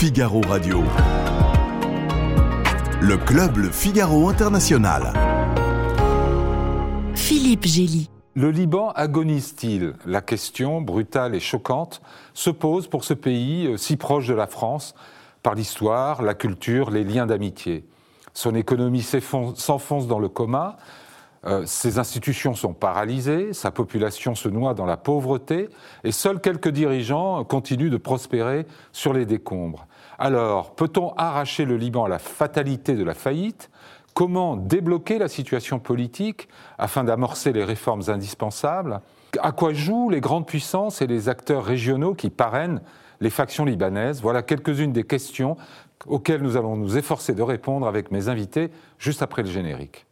Figaro Radio. Le club Le Figaro International. Philippe Gély. Le Liban agonise-t-il? La question, brutale et choquante, se pose pour ce pays euh, si proche de la France par l'histoire, la culture, les liens d'amitié. Son économie s'enfonce dans le coma, euh, ses institutions sont paralysées, sa population se noie dans la pauvreté, et seuls quelques dirigeants continuent de prospérer sur les décombres. Alors, peut-on arracher le Liban à la fatalité de la faillite? Comment débloquer la situation politique afin d'amorcer les réformes indispensables? À quoi jouent les grandes puissances et les acteurs régionaux qui parrainent les factions libanaises? Voilà quelques-unes des questions auxquelles nous allons nous efforcer de répondre avec mes invités juste après le générique.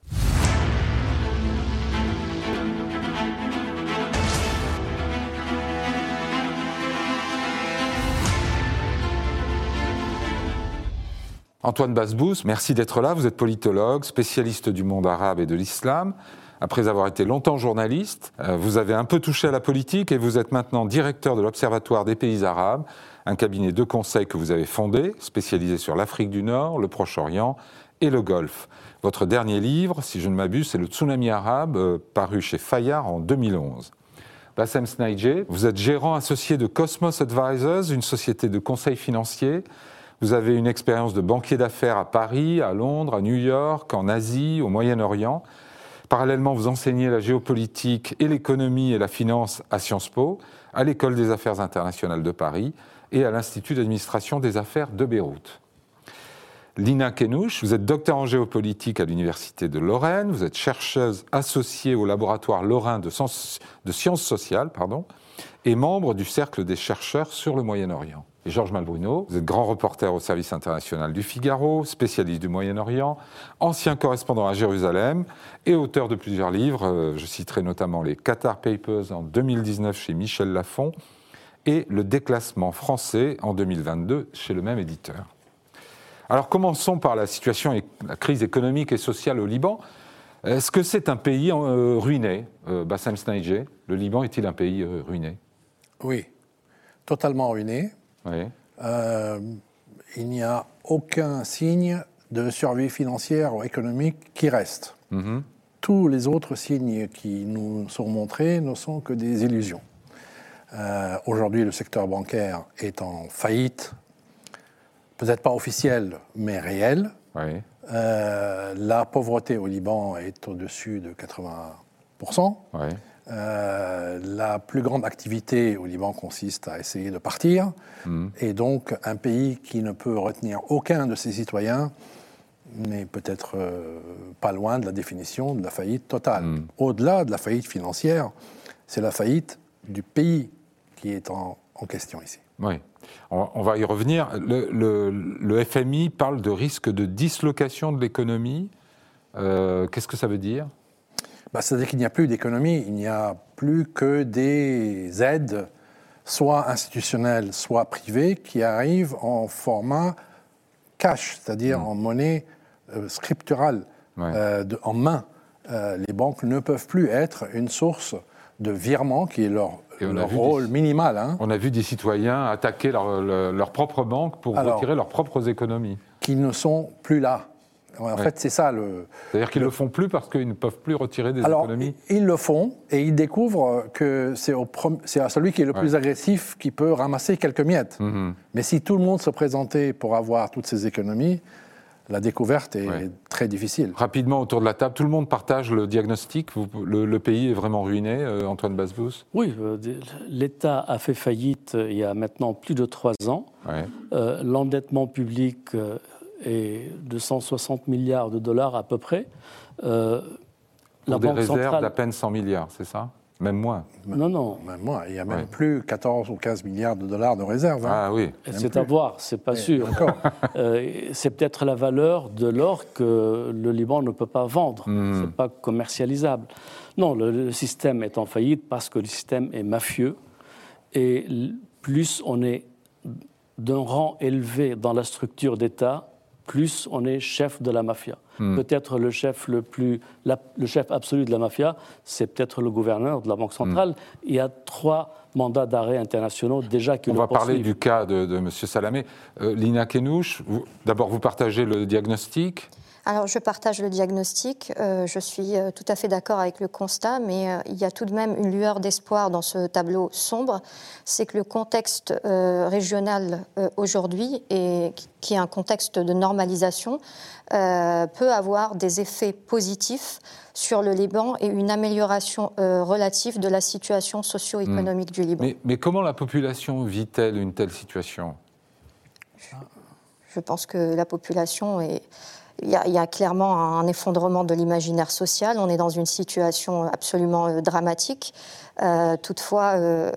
Antoine Basbous, merci d'être là. Vous êtes politologue, spécialiste du monde arabe et de l'islam. Après avoir été longtemps journaliste, euh, vous avez un peu touché à la politique et vous êtes maintenant directeur de l'Observatoire des pays arabes, un cabinet de conseil que vous avez fondé, spécialisé sur l'Afrique du Nord, le Proche-Orient et le Golfe. Votre dernier livre, si je ne m'abuse, c'est Le Tsunami arabe, euh, paru chez Fayard en 2011. Bassem Snaïdje, vous êtes gérant associé de Cosmos Advisors, une société de conseil financier vous avez une expérience de banquier d'affaires à Paris, à Londres, à New York, en Asie, au Moyen-Orient. Parallèlement, vous enseignez la géopolitique et l'économie et la finance à Sciences Po, à l'École des affaires internationales de Paris et à l'Institut d'administration des affaires de Beyrouth. Lina Kenouch, vous êtes docteur en géopolitique à l'Université de Lorraine, vous êtes chercheuse associée au laboratoire lorrain de, sciences sociales pardon, et membre du Cercle des chercheurs sur le Moyen-Orient Georges Malbruno. Vous êtes grand reporter au service international du Figaro, spécialiste du Moyen-Orient, ancien correspondant à Jérusalem et auteur de plusieurs livres. Euh, je citerai notamment les Qatar Papers en 2019 chez Michel Lafon et Le déclassement français en 2022 chez le même éditeur. Alors commençons par la situation et la crise économique et sociale au Liban. Est-ce que c'est un pays euh, ruiné, euh, Bassem Le Liban est-il un pays ruiné? Oui, totalement ruiné. Euh, il n'y a aucun signe de survie financière ou économique qui reste. Mhm. Tous les autres signes qui nous sont montrés ne sont que des illusions. Euh, aujourd'hui, le secteur bancaire est en faillite, peut-être pas officielle, mais réelle. Euh, la pauvreté au Liban est au-dessus de 80%. Euh, la plus grande activité au Liban consiste à essayer de partir. Hmm. Et donc, un pays qui ne peut retenir aucun de ses citoyens n'est peut-être euh, pas loin de la définition de la faillite totale. Hmm. Au-delà de la faillite financière, c'est la faillite du pays qui est en, question ici. Oui, on, va y revenir. Le, FMI parle de risque de dislocation de l'économie. Euh, qu'est-ce que ça veut dire? Bah, c'est-à-dire qu'il n'y a plus d'économie, il n'y a plus que des aides, soit institutionnelles, soit privées, qui arrivent en format cash, c'est-à-dire mmh. en monnaie euh, scripturale, euh, en main. Euh, les banques ne peuvent plus être une source de virement qui est leur, rôle minimal. Hein. On a vu des citoyens attaquer leur, leur propre banque pour retirer leurs propres économies. Qui ne sont plus là. En fait, c'est ça le. C'est-à-dire qu'ils ne le... font plus parce qu'ils ne peuvent plus retirer des Alors, économies Ils le font et ils découvrent que c'est, au à celui qui est le plus agressif qui peut ramasser quelques miettes. Mhm. Mais si tout le monde se présentait pour avoir toutes ces économies, la découverte est très difficile. Rapidement, autour de la table, tout le monde partage le diagnostic. le, pays est vraiment ruiné, euh, Antoine Basbous Oui, euh, l'État a fait faillite euh, il y a maintenant plus de trois ans. l'endettement public et de 160 milliards de dollars à peu près. Euh, Pour des réserves d'à peine 100 milliards, c'est ça? Même moins. Non, non. Même moins. Il y a même plus 14 ou 15 milliards de dollars de réserves. Hein. Ah oui. C'est à voir, c'est pas sûr. Euh, c'est peut-être la valeur de l'or que le Liban ne peut pas vendre. Ce hmm. C'est pas commercialisable. Non, le, système est en faillite parce que le système est mafieux. Et plus on est d'un rang élevé dans la structure d'État, plus on est chef de la mafia. Hmm. Peut-être le chef le plus, le chef absolu de la mafia, c'est peut-être le gouverneur de la Banque centrale. Hmm. Il y a trois mandats d'arrêt internationaux déjà qui On va parler du cas de, de M. Salamé. Euh, Lina Kenouche, d'abord vous partagez le diagnostic alors, je partage le diagnostic. Euh, je suis euh, tout à fait d'accord avec le constat, mais euh, il y a tout de même une lueur d'espoir dans ce tableau sombre. C'est que le contexte régional aujourd'hui, et qui est un contexte de normalisation, peut avoir des effets positifs sur le Liban et une amélioration relative de la situation socio-économique du Liban. Mais, mais comment la population vit-elle une telle situation? Je pense que la population est, il y, a, clairement un effondrement de l'imaginaire social. On est dans une situation absolument euh, dramatique. Euh, toutefois. Euh,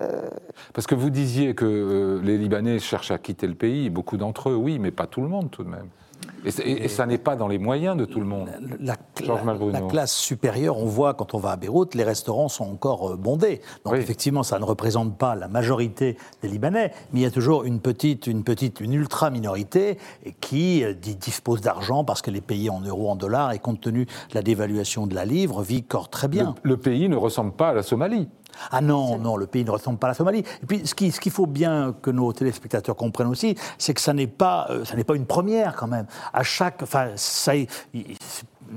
Parce que vous disiez que les Libanais cherchent à quitter le pays, beaucoup d'entre eux, oui, mais pas tout le monde tout de même. Et, ça n'est pas dans les moyens de tout le monde. La, la, classe supérieure, on voit quand on va à Beyrouth, les restaurants sont encore euh, bondés. Donc effectivement, ça ne représente pas la majorité des Libanais, mais il y a toujours une petite, une petite, une ultra minorité qui euh, dispose d'argent parce qu'elle est payée en euros, en dollars, et compte tenu de la dévaluation de la livre, vit encore très bien. le pays ne ressemble pas à la Somalie. Ah non, non, le pays ne ressemble pas à la Somalie. Et puis, ce qu'il ce faut bien que nos téléspectateurs comprennent aussi, c'est que ça n'est pas, euh, ça n'est pas une première quand même. À chaque, enfin, ça,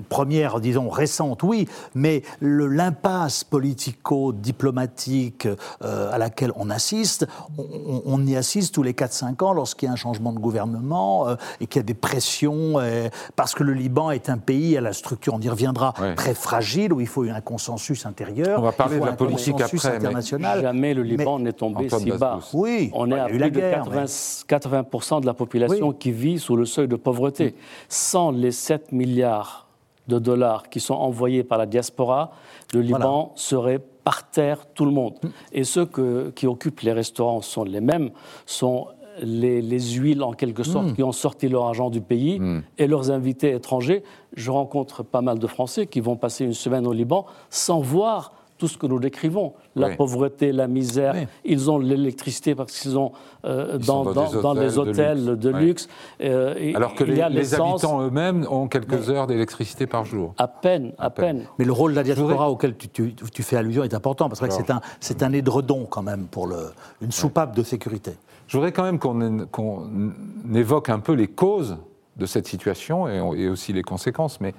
première, disons, récente, oui, mais l'impasse politico-diplomatique euh, à laquelle on assiste, on, y assiste tous les 4-5 ans lorsqu'il y a un changement de gouvernement euh, et qu'il y a des pressions, euh, parce que le Liban est un pays à la structure, on y reviendra, très fragile, où il faut un consensus intérieur. On va parler de la politique après. International. Jamais le Liban n'est tombé si bas. Oui, on est à plus de 80%, de la population qui vit sous le seuil de pauvreté. Sans les 7 milliards de dollars qui sont envoyés par la diaspora, le Liban serait par terre tout le monde. Mm. Et ceux qui occupent les restaurants sont les mêmes, sont les, huiles en quelque sorte mm. qui ont sorti leur argent du pays mm. et leurs invités étrangers. Je rencontre pas mal de Français qui vont passer une semaine au Liban sans voir tout ce que nous décrivons, la pauvreté, la misère. Ils ont l'électricité parce qu'ils sont euh, dans, dans, les hôtels de luxe. Euh, Alors que les, habitants eux-mêmes ont quelques heures d'électricité par jour. À peine, à, peine. Mais le rôle de la diaspora auquel tu, fais allusion est important parce que c'est un, c'est un édredon quand même pour le, une soupape de sécurité. Je voudrais quand même qu'on évoque un peu les causes de cette situation et, et aussi les conséquences. Mais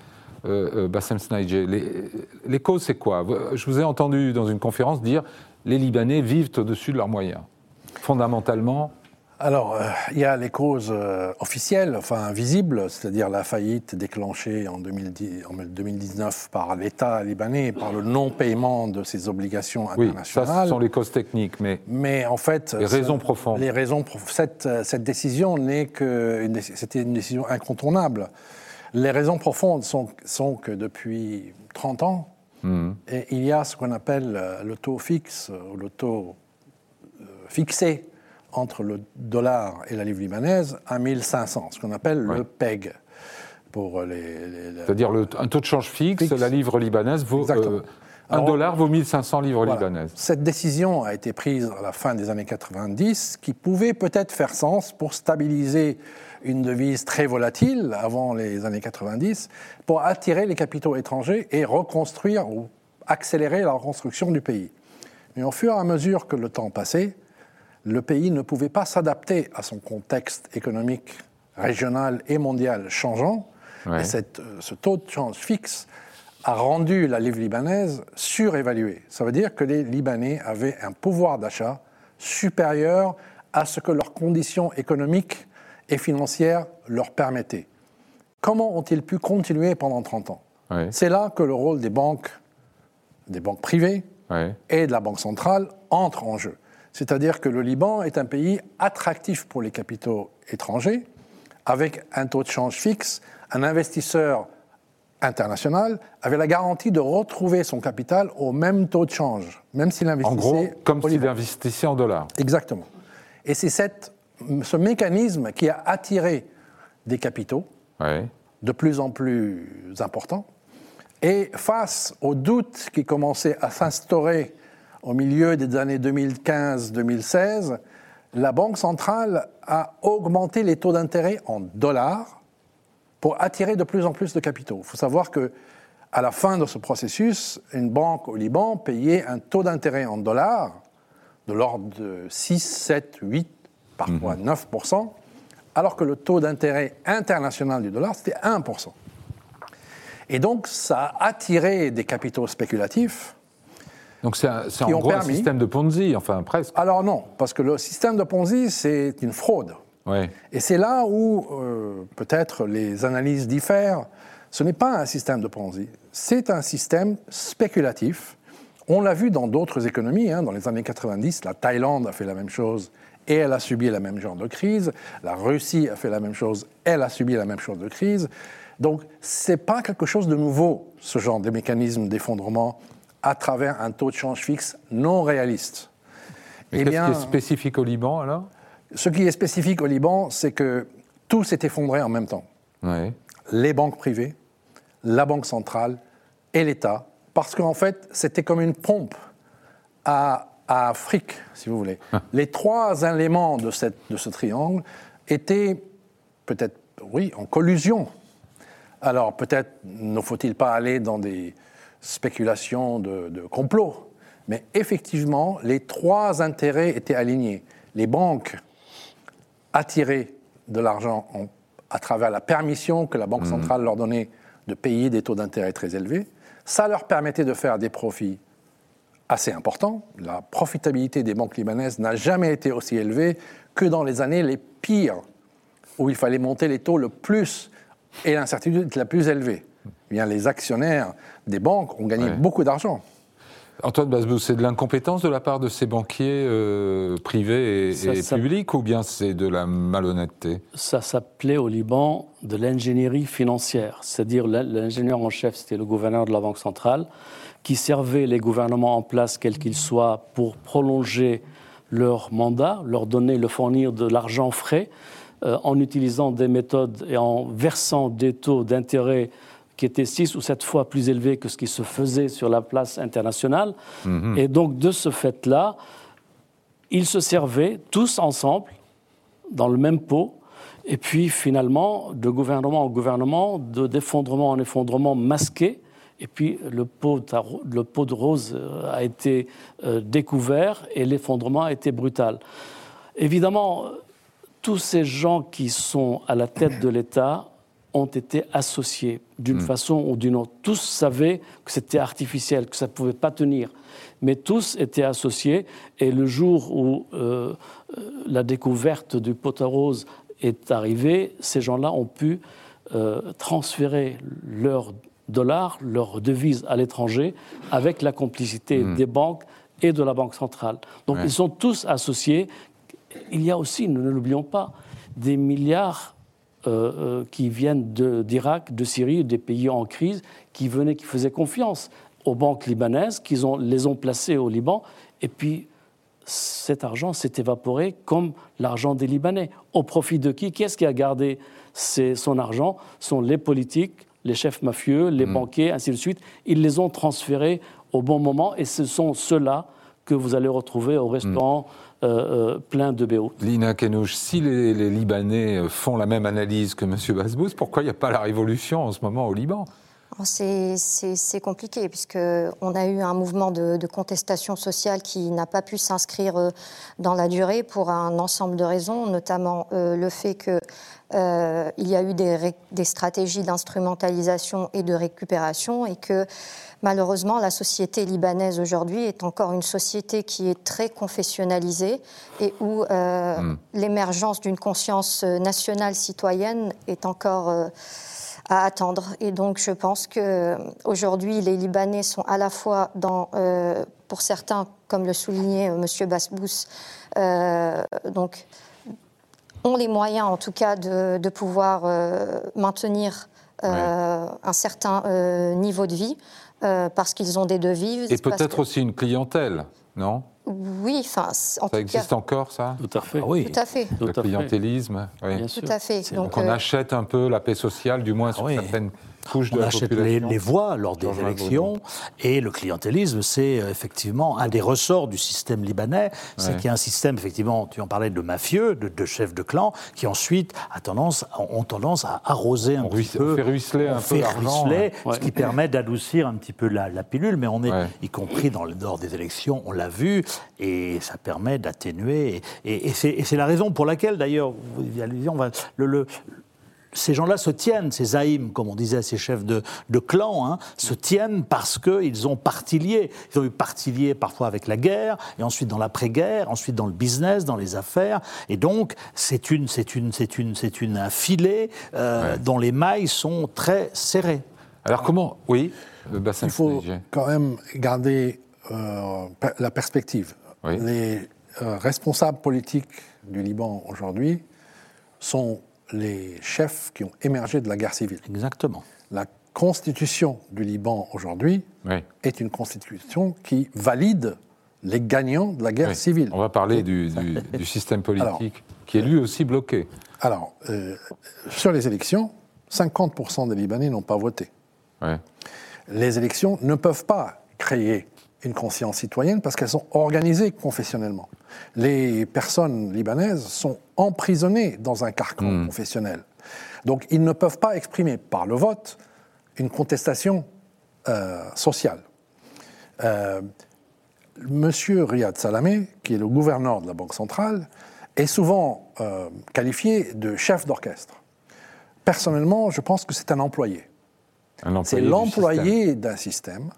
euh, euh, Bassem Snaïdje. Les, causes, c'est quoi? Je vous ai entendu dans une conférence dire les Libanais vivent au-dessus de leurs moyens. Fondamentalement, alors, euh, il y a les causes officielles, enfin visibles, c'est-à-dire la faillite déclenchée en, 2019 par l'État libanais par le non-paiement de ses obligations internationales. Oui, ça, ce sont les causes techniques, mais, mais en fait, les raisons profondes. Les raisons, cette, cette décision n'est que c'était une décision incontournable. Les raisons profondes sont, que depuis 30 ans, hmm. il y a ce qu'on appelle euh, le taux fixe ou le taux euh, fixé entre le dollar et la livre libanaise à 1500, ce qu'on appelle le PEG. C'est-à-dire un taux de change fixe, la livre libanaise vaut. Euh, un dollar vaut 1500 livres libanaises. Cette décision a été prise à la fin des années 90, qui pouvait peut-être faire sens pour stabiliser une devise très volatile avant les années 90 pour attirer les capitaux étrangers et reconstruire ou accélérer la reconstruction du pays. Mais au fur et à mesure que le temps passait, le pays ne pouvait pas s'adapter à son contexte économique régional et mondial changeant. Et cette, euh, ce taux de change fixe a rendu la livre libanaise surévaluée. Ça veut dire que les Libanais avaient un pouvoir d'achat supérieur à ce que leurs conditions économiques et financière leur permettait. Comment ont-ils pu continuer pendant 30 ans? C'est là que le rôle des banques, des banques privées et de la Banque centrale entre en jeu. C'est-à-dire que le Liban est un pays attractif pour les capitaux étrangers, avec un taux de change fixe, un investisseur international avait la garantie de retrouver son capital au même taux de change, même s'il investissait. En gros, comme s'il investissait en dollars. Exactement. Et c'est cette ce mécanisme qui a attiré des capitaux de plus en plus importants. Et face aux doutes qui commençaient à s'instaurer au milieu des années 2015-2016, la Banque centrale a augmenté les taux d'intérêt en dollars pour attirer de plus en plus de capitaux. Il faut savoir que à la fin de ce processus, une banque au Liban payait un taux d'intérêt en dollars de l'ordre de 6, 7, 8, parfois 9 mhm. alors que le taux d'intérêt international du dollar, c'était 1% Et donc, ça a attiré des capitaux spéculatifs. Donc, c'est en gros un système de Ponzi, enfin presque. Alors, non, parce que le système de Ponzi, c'est une fraude. Et c'est là où euh, peut-être les analyses diffèrent. Ce n'est pas un système de Ponzi, c'est un système spéculatif. On l'a vu dans d'autres économies, hein. dans les années 90, la Thaïlande a fait la même chose et elle a subi la même genre de crise. La Russie a fait la même chose, elle a subi la même chose de crise. Donc, ce n'est pas quelque chose de nouveau, ce genre de mécanisme d'effondrement à travers un taux de change fixe non réaliste. Et qu'est-ce qui est spécifique au Liban alors? Ce qui est spécifique au Liban, c'est que tout s'est effondré en même temps. Les banques privées, la Banque centrale et l'État, parce qu'en fait, c'était comme une pompe à, Afrique, si vous voulez. Ah. Les trois éléments de, cette, de ce triangle étaient peut-être, oui, en collusion. Alors peut-être ne faut-il pas aller dans des spéculations de, de complot, mais effectivement, les trois intérêts étaient alignés. Les banques attiraient de l'argent à travers la permission que la Banque mmh. centrale leur donnait de payer des taux d'intérêt très élevés. Ça leur permettait de faire des profits assez importants. La profitabilité des banques libanaises n'a jamais été aussi élevée que dans les années les pires, où il fallait monter les taux le plus et l'incertitude la plus élevée. Eh bien, les actionnaires des banques ont gagné beaucoup d'argent. Antoine Basbou, c'est de l'incompétence de la part de ces banquiers euh, privés et, publics ou bien c'est de la malhonnêteté? Ça s'appelait au Liban de l'ingénierie financière, c'est-à-dire l'ingénieur en chef, c'était le gouverneur de la Banque centrale, qui servait les gouvernements en place, quels qu'ils soient, pour prolonger leur mandat, leur donner, leur fournir de l'argent frais, euh, en utilisant des méthodes et en versant des taux d'intérêt qui était six ou sept fois plus élevé que ce qui se faisait sur la place internationale. Mhm. Et donc, de ce fait-là, ils se servaient tous ensemble, dans le même pot, et puis finalement, de gouvernement en gouvernement, de d'effondrement en effondrement masqué, et puis le pot, le pot de rose euh, a été euh, découvert et l'effondrement a été brutal. Évidemment, tous ces gens qui sont à la tête de l'État ont été associés d'une hmm. façon ou d'une autre. Tous savaient que c'était artificiel, que ça ne pouvait pas tenir, mais tous étaient associés. Et le jour où euh, la découverte du pot à rose est arrivée, ces gens-là ont pu euh, transférer leurs dollars, leurs devises à l'étranger, avec la complicité hmm. des banques et de la Banque centrale. Donc ils sont tous associés. Il y a aussi, ne l'oublions pas, des milliards euh, euh, qui viennent d'Irak, de, Syrie, des pays en crise, qui venaient, qui faisaient confiance aux banques libanaises, qui les ont placés au Liban, et puis cet argent s'est évaporé comme l'argent des Libanais. Au profit de qui? Qui est-ce qui a gardé son argent? Ce sont les politiques, les chefs mafieux, les hmm. banquiers, ainsi de suite. Ils les ont transférés au bon moment, et ce sont ceux-là que vous allez retrouver au restaurant. Euh, euh, plein de BO. Lina Kenouch, si les, Libanais font la même analyse que M. Basbous, pourquoi il n'y a pas la révolution en ce moment au Liban? C'est compliqué puisqu'on a eu un mouvement de, contestation sociale qui n'a pas pu s'inscrire euh, dans la durée pour un ensemble de raisons, notamment le fait qu'il y a eu des, des stratégies d'instrumentalisation et de récupération et que Malheureusement, la société libanaise aujourd'hui est encore une société qui est très confessionnalisée et où euh, hmm. l'émergence d'une conscience nationale citoyenne est encore euh, à attendre. Et donc, je pense que aujourd'hui, les Libanais sont à la fois dans, euh, pour certains, comme le soulignait M. Basbous, donc ont les moyens, en tout cas, de, pouvoir maintenir un certain niveau de vie. Euh, parce qu'ils ont des devis. Et peut-être aussi une clientèle, non? Oui, enfin, ça existe encore, ça? Tout à fait. Ah oui. Tout à fait. Le clientélisme, oui. Tout à fait. Donc, on euh, achète un peu la paix sociale, du moins sur certaines couche de on la achète. Les, voix lors des élections. Et le clientélisme, c'est euh, effectivement un des ressorts du système libanais. C'est qu'il y a un système, effectivement, tu en parlais de mafieux, de, chefs de clan, qui ensuite a tendance, ont tendance à arroser un petit peu. On fait ruisseler un peu ruisseler, ce qui permet d'adoucir un petit peu la, pilule. Mais on est, y compris dans le nord des élections, on l'a vu, et ça permet d'atténuer. Et, et c'est la raison pour laquelle, d'ailleurs, le, le, ces gens-là se tiennent, ces zaïms, comme on disait, ces chefs de, de clan, hein, se tiennent parce qu'ils ont partilié. Ils ont eu partilié parfois avec la guerre, et ensuite dans l'après-guerre, ensuite dans le business, dans les affaires. Et donc, c'est une, c'est une, c'est une, c'est une, un filet euh, dont les mailles sont très serrées. Alors comment Oui, le bassin Il faut quand même garder euh, la perspective. Les euh, responsables politiques du Liban aujourd'hui sont les chefs qui ont émergé de la guerre civile. Exactement. La constitution du Liban aujourd'hui est une constitution qui valide les gagnants de la guerre civile. On va parler du, système politique qui est lui aussi bloqué. Alors, euh, sur les élections, 50% des Libanais n'ont pas voté. Les élections ne peuvent pas créer une conscience citoyenne parce qu'elles sont organisées confessionnellement. Les personnes libanaises sont emprisonnées dans un carcan hmm. confessionnel. Donc ils ne peuvent pas exprimer par le vote une contestation euh, sociale. Euh, Monsieur Riyad Salamé, qui est le gouverneur de la Banque centrale, est souvent euh, qualifié de chef d'orchestre. Personnellement, je pense que c'est un employé. c'est l'employé d'un système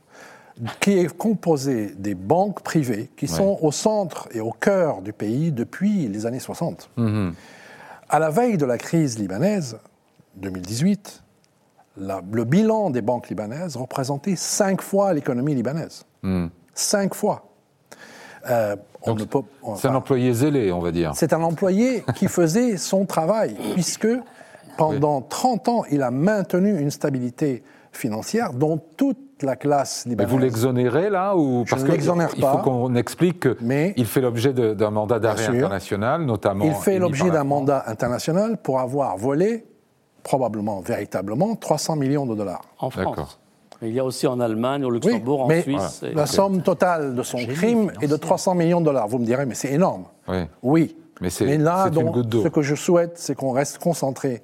qui est composé des banques privées qui sont au centre et au cœur du pays depuis les années 60. Mhm. À la veille de la crise libanaise, 2018, le bilan des banques libanaises représentait cinq fois l'économie libanaise. Mhm. Cinq fois. Euh, c'est un employé zélé, on va dire. C'est un employé qui faisait son travail, puisque pendant 30 ans, il a maintenu une stabilité financière dont toute la classe libanaise. Mais vous l'exonérez là ou parce Je l'exonère pas. Il faut qu'on explique qu'il fait l'objet d'un mandat d'arrêt international, notamment. Il fait l'objet d'un mandat international pour avoir volé, probablement, véritablement, 300 millions de dollars. En France. Il y a aussi en Allemagne, au Luxembourg, en Suisse. La somme totale de son crime est de 300 millions de dollars. Vous me direz, mais c'est énorme. Oui. oui. Mais, mais là, donc, ce que je souhaite, c'est qu'on reste concentré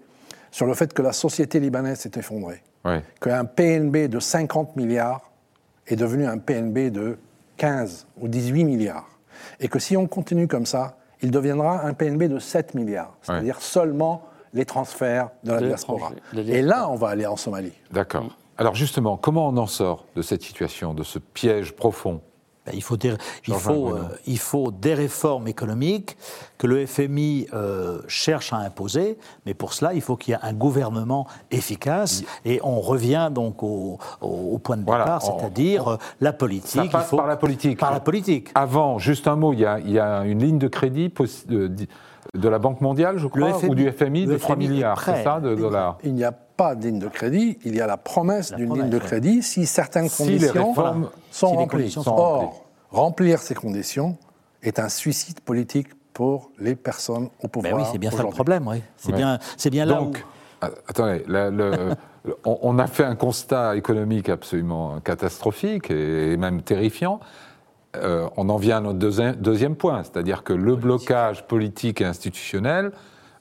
sur le fait que la société libanaise s'est effondrée qu'un PNB de 50 milliards est devenu un PNB de 15 ou 18 milliards. Et que si on continue comme ça, il deviendra un PNB de 7 milliards, c'est-à-dire seulement les transferts de la diaspora. Et là, on va aller en Somalie. D'accord. Alors justement, comment on en sort de cette situation, de ce piège profond ben, il, faut des, il, faut, euh, il faut des réformes économiques que le FMI euh, cherche à imposer, mais pour cela, il faut qu'il y ait un gouvernement efficace. Et on revient donc au, point de départ, c'est-à-dire euh, la politique. Ça passe par la politique. Par la politique. Avant, juste un mot, il y a, il y a une ligne de crédit de la Banque mondiale, je crois, ou du FMI de 3 milliards, c'est ça, de dollars Il n'y a pas de ligne de crédit, il y a la promesse d'une ligne de crédit si certaines conditions sont, remplies. Or, remplir ces conditions est un suicide politique pour les personnes au pouvoir. Ben oui, c'est bien ça le problème, oui. C'est bien, c'est bien là Donc, où... attendez, on, a fait un constat économique absolument catastrophique et même terrifiant. Euh, on en vient à notre deuxième point, c'est-à-dire que le blocage politique et institutionnel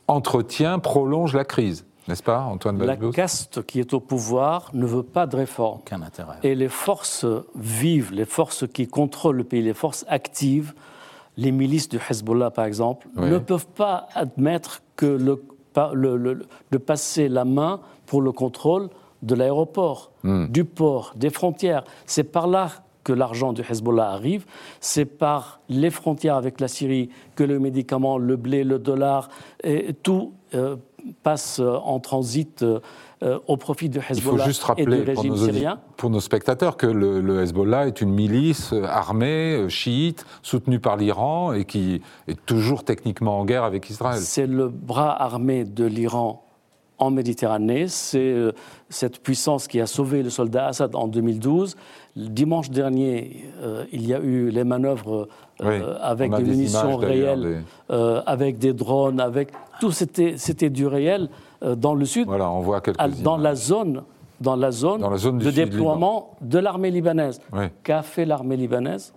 entretient, prolonge la crise. N'est-ce pas, Antoine La caste qui est au pouvoir ne veut pas de réforme. Aucun intérêt. Et les forces vives, les forces qui contrôlent le pays, les forces actives, les milices du Hezbollah, par exemple, ne peuvent pas admettre que le, de passer la main pour le contrôle de l'aéroport, hmm. du port, des frontières. C'est par là que l'argent du Hezbollah arrive, c'est par les frontières avec la Syrie que le médicament, le blé, le dollar, et tout euh, passe en transit euh, au profit du Hezbollah et du régime syrien. Pour nos spectateurs, que le, Hezbollah est une milice armée, euh, chiite, soutenue par l'Iran et qui est toujours techniquement en guerre avec Israël. C'est le bras armé de l'Iran en Méditerranée. C'est euh, cette puissance qui a sauvé le soldat Assad en 2012. Dimanche dernier, euh, il y a eu les manœuvres euh, avec des, munitions réelles, avec des drones, avec tout c'était du réel dans le sud. Voilà, on voit Dans la zone dans la zone, de déploiement de l'armée libanaise. Qu'a fait l'armée libanaise?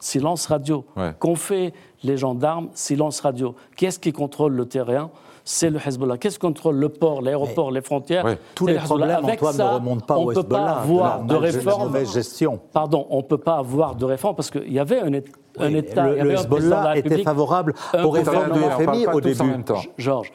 Silence radio. Qu'ont fait les gendarmes? Silence radio. Qui est-ce qui contrôle le terrain? C'est le Hezbollah. Qu'est-ce qui contrôle le port, l'aéroport, les frontières Tous les problèmes, Avec Antoine, ça, ne remontent pas on ne peut pas avoir de réforme. gestion. Pardon, on ne peut pas avoir de réforme parce qu'il y avait un, un État. Le, le Hezbollah était favorable aux réformes du FMI au début. Georges,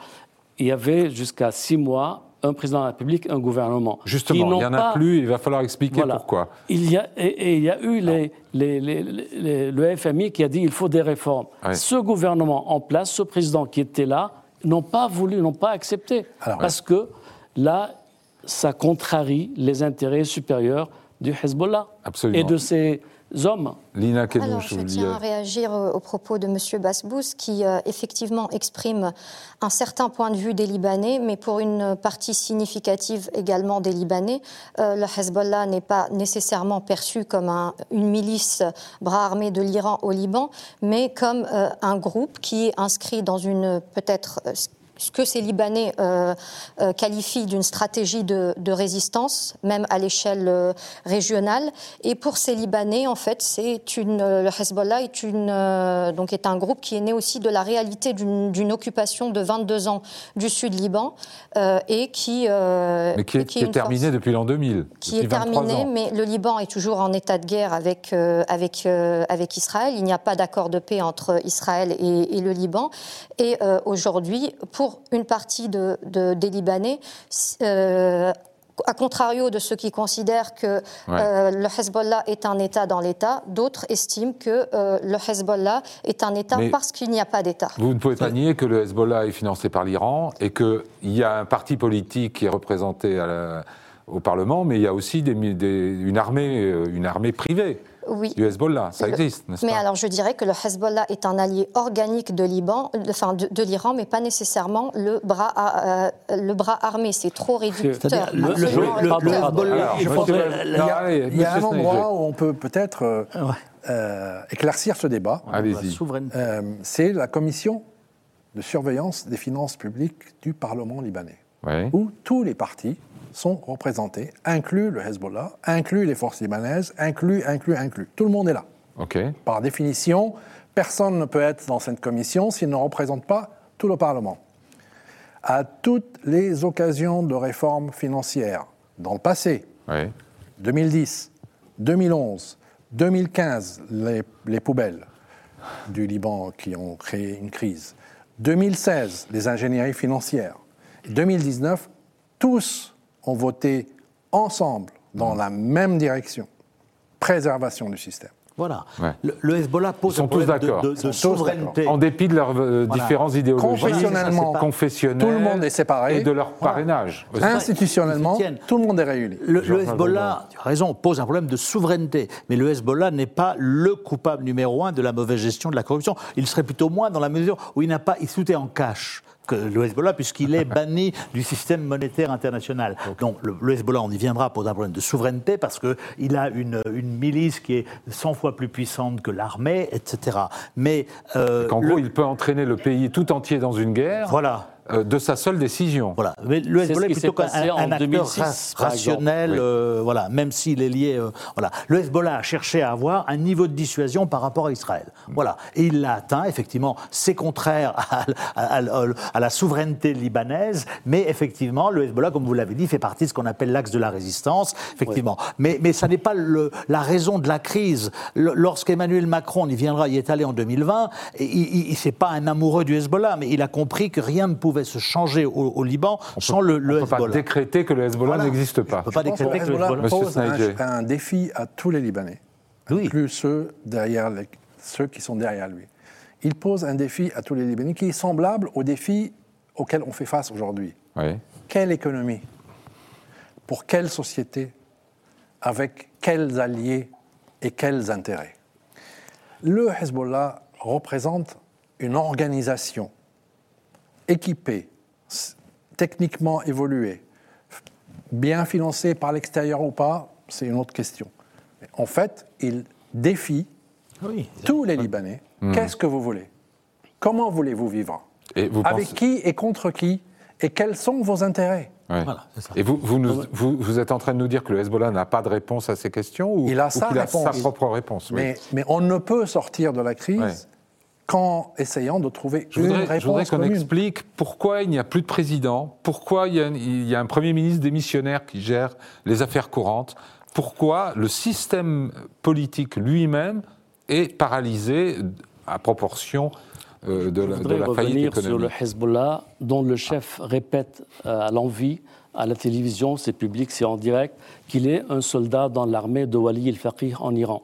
il y avait jusqu'à six mois un président de la République, un gouvernement. Justement, il n'y en a plus, il va falloir expliquer pourquoi. Il y a, et, il y a eu les, les, le FMI qui a dit qu'il faut des réformes. Ce gouvernement en place, ce président qui était là, n'ont pas voulu, n'ont pas accepté. parce que là, ça contrarie les intérêts supérieurs du Hezbollah Absolument. et de ses hommes. Lina Alors, je tiens à réagir euh, aux propos de M. Basbous, qui euh, effectivement exprime un certain point de vue des Libanais, mais pour une partie significative également des Libanais. Euh, le Hezbollah n'est pas nécessairement perçu comme une milice bras armés de l'Iran au Liban, mais comme un groupe qui est inscrit dans une peut-être ce que ces Libanais euh, euh, qualifient d'une stratégie de, résistance, même à l'échelle euh, régionale. Et pour ces Libanais, en fait, c'est une, le Hezbollah est, une, donc est un groupe qui est né aussi de la réalité d'une occupation de 22 ans du sud Liban et qui, mais qui est, qui est, terminé depuis l'an 2000. Qui est terminé, mais le Liban est toujours en état de guerre avec, avec, avec Israël. Il n'y a pas d'accord de paix entre Israël et, et le Liban. Et aujourd'hui, pour une partie de, des Libanais. Euh, à contrario de ceux qui considèrent que euh, le Hezbollah est un État dans l'État, d'autres estiment que euh, le Hezbollah est un État parce qu'il n'y a pas d'État. Vous ne pouvez pas nier que le Hezbollah est financé par l'Iran et qu'il y a un parti politique qui est représenté au Parlement, mais il y a aussi une, armée, une armée privée oui. du Hezbollah. Ça existe, n'est-ce pas Mais alors je dirais que le Hezbollah est un allié organique de l'Iran, enfin de, l'Iran, mais pas nécessairement le bras, euh, le bras armé. C'est trop réducteur. Le, il y a, un endroit où on peut peut-être euh, euh, éclaircir ce débat. Allez-y. C'est la commission de surveillance des finances publiques du Parlement libanais, où tous les partis sont représentés, inclus le Hezbollah, inclus les forces libanaises, inclus, inclus, inclus. Tout le monde est là. Par définition, personne ne peut être dans cette commission s'il ne représente pas tout le Parlement. À toutes les occasions de réforme financière, dans le passé, 2010, 2011, 2015, les, les poubelles du Liban qui ont créé une crise, 2016, les ingénieries financières, 2019, tous ont voté ensemble dans la même direction. Préservation du système. Voilà. Le, Hezbollah pose un problème de, de, souveraineté. En dépit de leurs euh, différences idéologiques, confessionnellement, tout le monde est séparé. Et de leur parrainage. Institutionnellement, tout le monde est réuni. Le, Hezbollah, tu as raison, pose un problème de souveraineté. Mais le Hezbollah n'est pas le coupable numéro un de la mauvaise gestion de la corruption. Il serait plutôt moins dans la mesure où il n'a pas, il tout est en cash que le Hezbollah, puisqu'il est banni du système monétaire international. Donc le, Hezbollah, on y viendra, pour un problème de souveraineté, parce qu'il a une, une, milice qui est 100 fois plus puissante que l'armée, etc. Mais. Euh, en gros, il peut entraîner le pays tout entier dans une guerre. Voilà. Euh, de sa seule décision. Voilà. Mais le Hezbollah est, plutôt un, un acteur rationnel, euh, voilà, même s'il est lié. Euh, voilà. Le Hezbollah a cherché à avoir un niveau de dissuasion par rapport à Israël. Voilà. Et il l'a atteint, effectivement. C'est contraire à, la souveraineté libanaise, mais effectivement, le Hezbollah, comme vous l'avez dit, fait partie de ce qu'on appelle l'axe de la résistance, effectivement. Mais, mais ça n'est pas le, la raison de la crise. Lorsqu'Emmanuel Macron, on y viendra, y est allé en 2020, il, il, pas un amoureux du Hezbollah, mais il a compris que rien ne pouvait se changer au, Liban sans le, le on Hezbollah. On ne peut pas décréter que le Hezbollah n'existe pas. On ne peut pas décréter que le Hezbollah pose un, défi à tous les Libanais, oui. plus ceux, derrière ceux qui sont derrière lui. Il pose un défi à tous les Libanais qui est semblable au défi auquel on fait face aujourd'hui. Quelle économie? Pour quelle société? Avec quels alliés et quels intérêts? Le Hezbollah représente une organisation équipé, techniquement évolué, bien financé par l'extérieur ou pas, c'est une autre question. En fait, il défie tous les Libanais. Hmm. Qu'est-ce que vous voulez? Comment voulez-vous vivre? Avec qui et contre qui? Et quels sont vos intérêts? Et vous, vous, êtes en train de nous dire que le Hezbollah n'a pas de réponse à ces questions ou, Il a, sa, sa propre réponse mais, mais, on ne peut sortir de la crise qu'en essayant de trouver je voudrais, une réponse Je voudrais qu'on explique pourquoi il n'y a plus de président, pourquoi il y, a, il y, a, un Premier ministre démissionnaire qui gère les affaires courantes, pourquoi le système politique lui-même est paralysé à proportion euh, de, la, de la revenir sur le Hezbollah, dont le chef répète euh, à l'envie, à la télévision, c'est public, c'est en direct, qu'il est un soldat dans l'armée de Wali el-Faqih en Iran.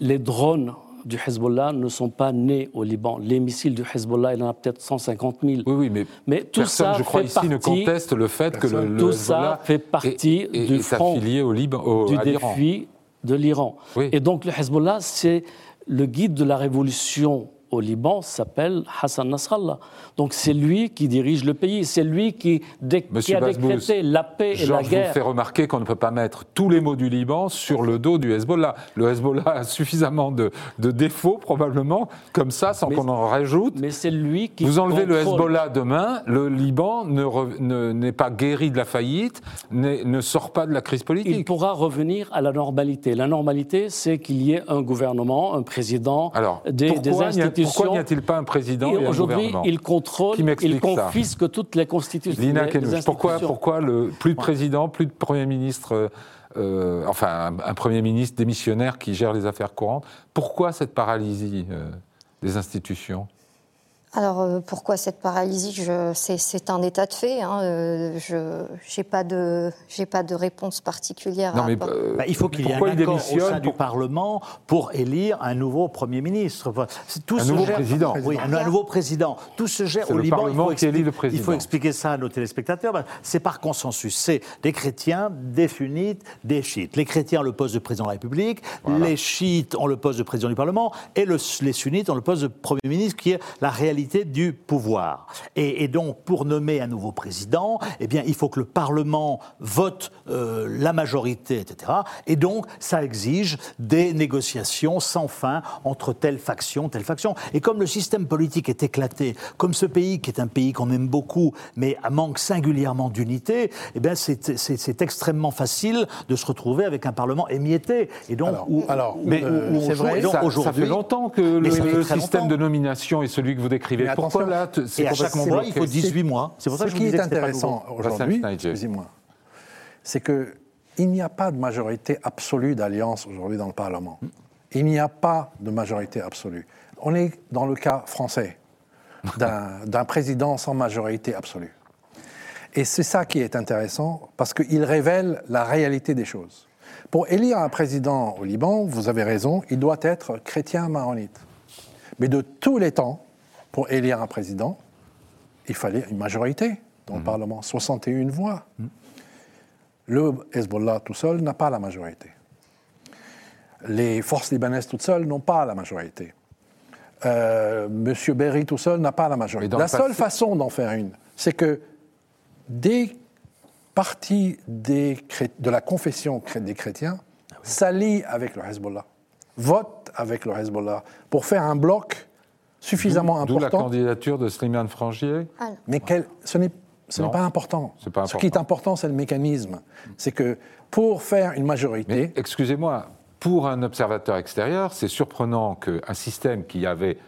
Les drones du Hezbollah ne sont pas nés au Liban. Les missiles du Hezbollah, il y en a peut-être 150 000. Oui, oui, mais, mais tout personne, ça je crois, ici ne conteste le fait que le, tout ça fait partie du front au Liban, du défi de l'Iran. Et donc le Hezbollah, c'est le guide de la révolution au Liban s'appelle Hassan Nasrallah. Donc c'est lui qui dirige le pays, c'est lui qui, qui a décrété la paix et la guerre. Je vous fais remarquer qu'on ne peut pas mettre tous les mots du Liban sur le dos du Hezbollah. Le Hezbollah a suffisamment de, défauts probablement, comme ça, sans qu'on en rajoute. Mais c'est lui qui Vous enlevez le Hezbollah demain, le Liban n'est pas guéri de la faillite, ne sort pas de la crise politique. Il pourra revenir à la normalité. La normalité, c'est qu'il y ait un gouvernement, un président, Alors, des, des institutions pourquoi n'y a-t-il pas un président et, Aujourd'hui, il contrôle, il confisque toutes les constitutions. Lina pourquoi, pourquoi le, plus de président, plus de Premier ministre euh, enfin, un, Premier ministre démissionnaire qui gère les affaires courantes Pourquoi cette paralysie euh, des institutions? Alors euh, pourquoi cette paralysie? C'est un état de fait. Hein, euh, je n'ai pas, de, pas de réponse particulière. Non, mais, euh, bah, il faut qu'il y ait un accord au sein du Parlement pour élire un nouveau Premier ministre. Tout un nouveau président. Oui, un, nouveau président. Tout se gère au le Liban. Parlement il faut, expliquer, le il faut expliquer ça à nos téléspectateurs. Bah, c'est par consensus. C'est des chrétiens, des sunnites, des chiites. Les chrétiens ont le poste de président de la République, les chiites ont le poste de président du Parlement, et le, les sunnites ont le poste de Premier ministre, qui est la réalité du pouvoir. Et, donc, pour nommer un nouveau président, eh bien, il faut que le Parlement vote euh, la majorité, etc. Et donc, ça exige des négociations sans fin entre telle faction, telle faction. Et comme le système politique est éclaté, comme ce pays, qui est un pays qu'on aime beaucoup, mais manque singulièrement d'unité, eh bien, c'est extrêmement facile de se retrouver avec un Parlement émietté. Et donc, alors, mais c'est vrai, ça, ça, fait longtemps que le, système de nomination est celui que vous décrivez pourquoi là Et à chaque mois, il faut 18 mois. C'est pour ça que Ce qui est intéressant aujourd'hui, c'est qu'il n'y a pas de majorité absolue d'alliance aujourd'hui dans le Parlement. Il n'y a pas de majorité absolue. On est dans le cas français d'un président sans majorité absolue. Et c'est ça qui est intéressant, parce qu'il révèle la réalité des choses. Pour élire un président au Liban, vous avez raison, il doit être chrétien maronite. Mais de tous les temps, pour élire un président, il fallait une majorité dans le mhm. Parlement, 61 voix. Mhm. Le Hezbollah tout seul n'a pas la majorité. Les forces libanaises toutes seules n'ont pas la majorité. Euh, Monsieur Berry tout seul n'a pas la majorité. La seule façon d'en faire une, c'est que des partis des, de la confession des chrétiens ah s'allient avec le Hezbollah, votent avec le Hezbollah pour faire un bloc suffisamment important. D'où la candidature de Slimane Frangier ah. Mais ce n'est pas important. Ce qui est important, c'est le mécanisme. C'est que pour faire une majorité. Excusez-moi, pour un observateur extérieur, c'est surprenant qu'un système qui avait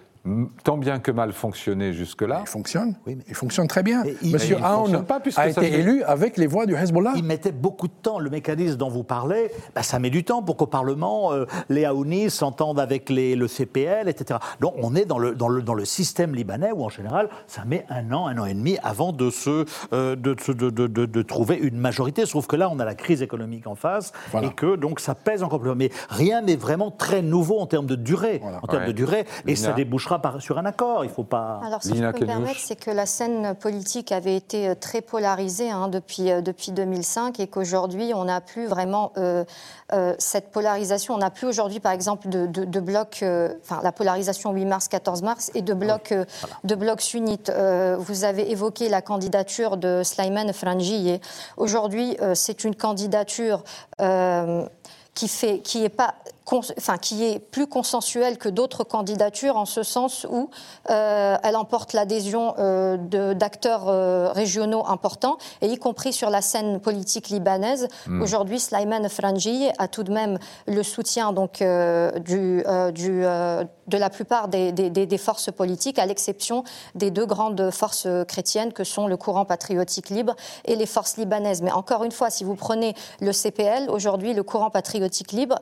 tant bien que mal fonctionné jusque-là. Il fonctionne, oui, il fonctionne très bien. Monsieur Aoun a été élu avec les voix du Hezbollah. Il mettait beaucoup de temps. Le mécanisme dont vous parlez, bah, ça met du temps pour qu'au Parlement, euh, les Aounis s'entendent avec les, le CPL, etc. Donc on est dans le, dans, le, dans le système libanais où en général, ça met un an, un an et demi avant de, se, euh, de, de, de, trouver une majorité. Sauf que là, on a la crise économique en face et que donc ça pèse encore plus. Mais rien n'est vraiment très nouveau en termes de durée. En termes de durée, et ça débouchera sur un accord. Il faut pas. Alors, si je peux me permettre, c'est que la scène politique avait été euh, très polarisée hein, depuis, euh, depuis 2005 et qu'aujourd'hui, on n'a plus vraiment euh, cette polarisation. On n'a plus aujourd'hui, par exemple, de, de, blocs, enfin, la polarisation 8 mars, 14 mars et de blocs, de blocs sunnites. vous avez évoqué la candidature de Slayman Franji. Aujourd'hui, c'est une candidature qui fait, qui est pas enfin, qui est plus consensuelle que d'autres candidatures en ce sens où euh, elle emporte l'adhésion euh, d'acteurs euh, régionaux importants, et y compris sur la scène politique libanaise. Hmm. Aujourd'hui, Slayman Franji a tout de même le soutien donc, du, du, de la plupart des, des, des forces politiques, à l'exception des deux grandes forces chrétiennes que sont le courant patriotique libre et les forces libanaises. Mais encore une fois, si vous prenez le CPL, aujourd'hui, le courant patriotique libre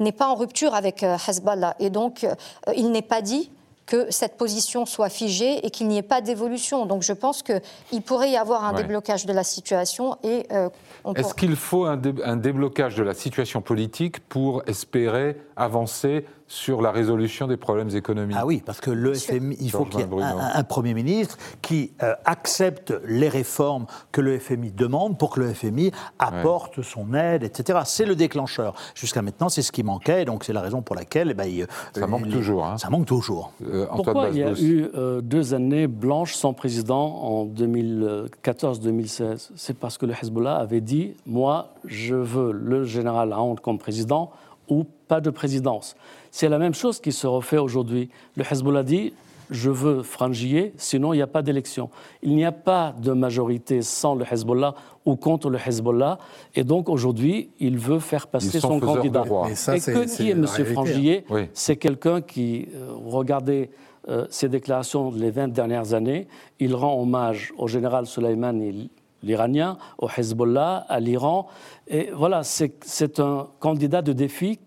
n'est pas en rupture avec euh, Hezbollah. Et donc, euh, il n'est pas dit que cette position soit figée et qu'il n'y ait pas d'évolution. Donc je pense qu'il pourrait y avoir un déblocage de la situation et euh, Est-ce qu'il faut un, un, déblocage de la situation politique pour espérer avancer sur la résolution des problèmes économiques. Ah oui, parce que le FMI, il faut qu'il y ait un, Premier ministre qui euh, accepte les réformes que le FMI demande pour que le FMI apporte son aide, etc. C'est le déclencheur. Jusqu'à maintenant, c'est ce qui manquait, donc c'est la raison pour laquelle eh ben, ça manque toujours. Hein. Ça manque toujours. Euh, Pourquoi il y a eu euh, deux années blanches sans président en 2014-2016 C'est parce que le Hezbollah avait dit, moi, je veux le général Aoun comme président ou pas de présidence. C'est la même chose qui se refait aujourd'hui. Le Hezbollah dit je veux frangier, sinon il n'y a pas d'élection. Il n'y a pas de majorité sans le Hezbollah ou contre le Hezbollah, et donc aujourd'hui, il veut faire passer son candidat. et que, qui est M. Frangier C'est quelqu'un qui, euh, regardez euh, ses déclarations les 20 dernières années, il rend hommage au général Soleimani l'Iranien, au Hezbollah, à l'Iran. Et voilà, c'est un candidat de défi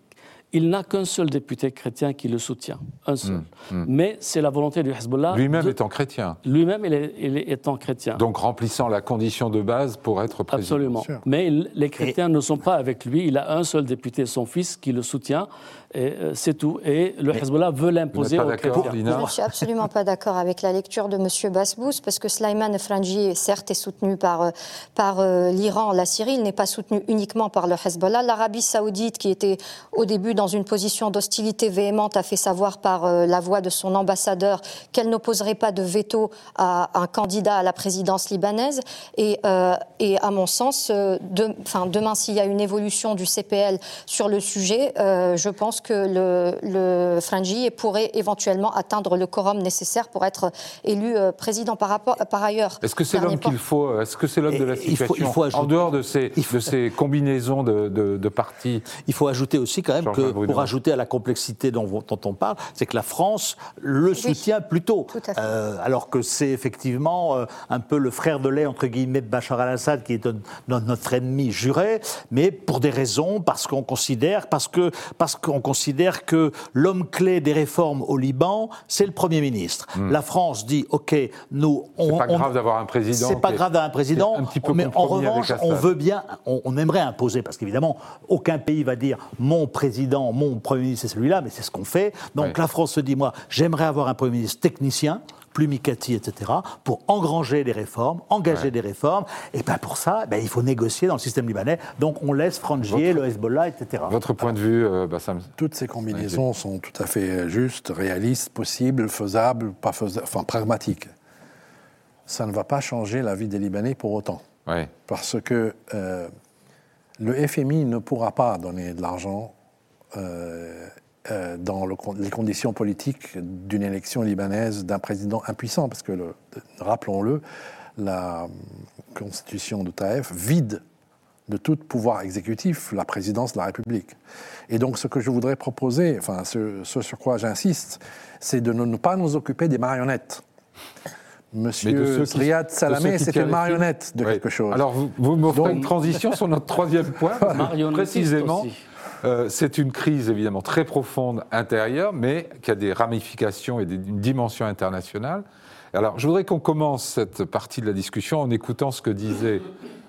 il n'a qu'un seul député chrétien qui le soutient, un seul. Hmm, hmm. Mais c'est la volonté du Hezbollah. Lui-même étant chrétien. Lui-même il est, étant chrétien. Donc remplissant la condition de base pour être président. Absolument. Mais les chrétiens ne sont pas avec lui. Il a un seul député, son fils, qui le soutient. Euh, c'est tout. Et le Hezbollah veut l'imposer aux chrétiens. Je ne suis absolument pas d'accord avec la lecture de M. Basbous, parce que Slayman Franji, certes, est soutenu par, euh, par euh, l'Iran, la Syrie. Il n'est pas soutenu uniquement par le Hezbollah. L'Arabie saoudite, qui était au début dans une position d'hostilité véhémente, a fait savoir par la voix de son ambassadeur qu'elle n'opposerait pas de veto à un candidat à la présidence libanaise. Et, et à mon sens, de, demain, s'il y a une évolution du CPL sur le sujet, je pense que le, le Frangi pourrait éventuellement atteindre le quorum nécessaire pour être élu euh, président par, rapport, par ailleurs. Est-ce que c'est l'homme qu'il faut Est-ce que c'est l'homme de la situation En dehors de ces, de ces combinaisons de, de, partis Il faut ajouter aussi quand même que, pour ajouter à la complexité dont, dont on parle, c'est que la France le soutient plutôt. Euh, alors que c'est effectivement euh, un peu le frère de lait, entre guillemets, de Bachar al-Assad, qui est notre ennemi juré, mais pour des raisons, parce qu'on considère, parce que parce qu'on considère que l'homme clé des réformes au Liban, c'est le Premier ministre. Hmm. La France dit, OK, nous... C'est pas grave d'avoir un président. C'est pas grave d'avoir un président, mais en revanche, on veut bien, on, aimerait imposer, parce qu'évidemment, aucun pays va dire, mon président, mon Premier ministre, c'est celui-là, mais c'est ce qu'on fait. Donc la France se dit, moi, j'aimerais avoir un Premier ministre technicien, Plumicati, etc., pour engranger des réformes, engager des réformes. Et ben pour ça, ben, il faut négocier dans le système libanais. Donc on laisse Frangier, le Hezbollah, etc. Votre point de vue, euh, Bassam? Toutes ces combinaisons sont tout à fait justes, réalistes, possibles, faisables, pas faisables, enfin pragmatiques. Ça ne va pas changer la vie des Libanais pour autant. Parce que euh, le FMI ne pourra pas donner de l'argent euh, euh, dans les conditions politiques d'une élection libanaise d'un président impuissant, parce que, rappelons-le, la constitution de Taïf vide de tout pouvoir exécutif la présidence de la République. Et donc ce que je voudrais proposer, enfin ce, sur quoi j'insiste, c'est de ne, pas nous occuper des marionnettes. Monsieur Riyad Salamé, c'est une marionnette de quelque chose. Alors vous, vous m'offrez une transition sur notre troisième point, précisément. Euh, c'est une crise évidemment très profonde intérieure, mais qui a des ramifications et une dimension internationale. Alors, je voudrais qu'on commence cette partie de la discussion en écoutant ce que disait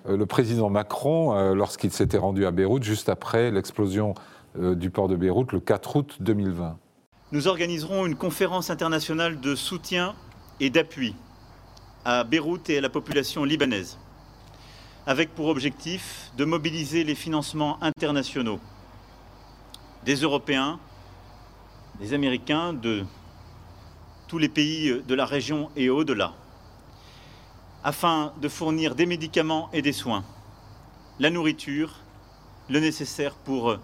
euh, le président Macron euh, lorsqu'il s'était rendu à Beyrouth, juste après l'explosion du port de Beyrouth, le 4 août 2020. Nous organiserons une conférence internationale de soutien et d'appui à Beyrouth et à la population libanaise, avec pour objectif de mobiliser les financements internationaux des Européens, des Américains, de tous les pays de la région et au-delà, afin de fournir des médicaments et des soins, la nourriture, le nécessaire pour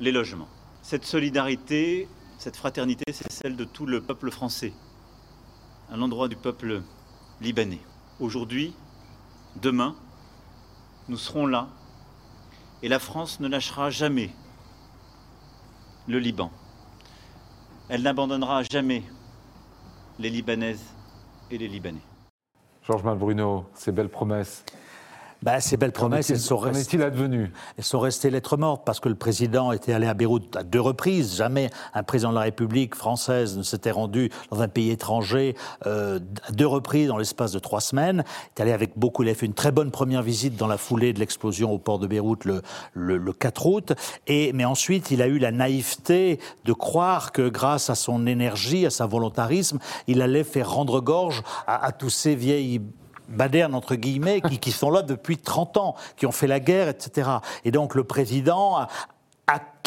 les logements. Cette solidarité, cette fraternité, c'est celle de tout le peuple français, à l'endroit du peuple libanais. Aujourd'hui, demain, nous serons là et la France ne lâchera jamais le Liban. Elle n'abandonnera jamais les Libanaises et les Libanais. Georges Malbruno, ces belles promesses. Ben, ces belles promesses, elles sont restées. il advenu Elles sont restées lettres mortes parce que le président était allé à Beyrouth à deux reprises. Jamais un président de la République française ne s'était rendu dans un pays étranger euh, à deux reprises dans l'espace de trois semaines. Il est allé avec beaucoup. Il a fait une très bonne première visite dans la foulée de l'explosion au port de Beyrouth le, le, 4 août. Et, mais ensuite, il a eu la naïveté de croire que grâce à son énergie, à sa volontarisme, il allait faire rendre gorge à, à tous ces vieilles badernes, entre guillemets, qui, qui, sont là depuis 30 ans, qui ont fait la guerre, etc. Et donc le président a,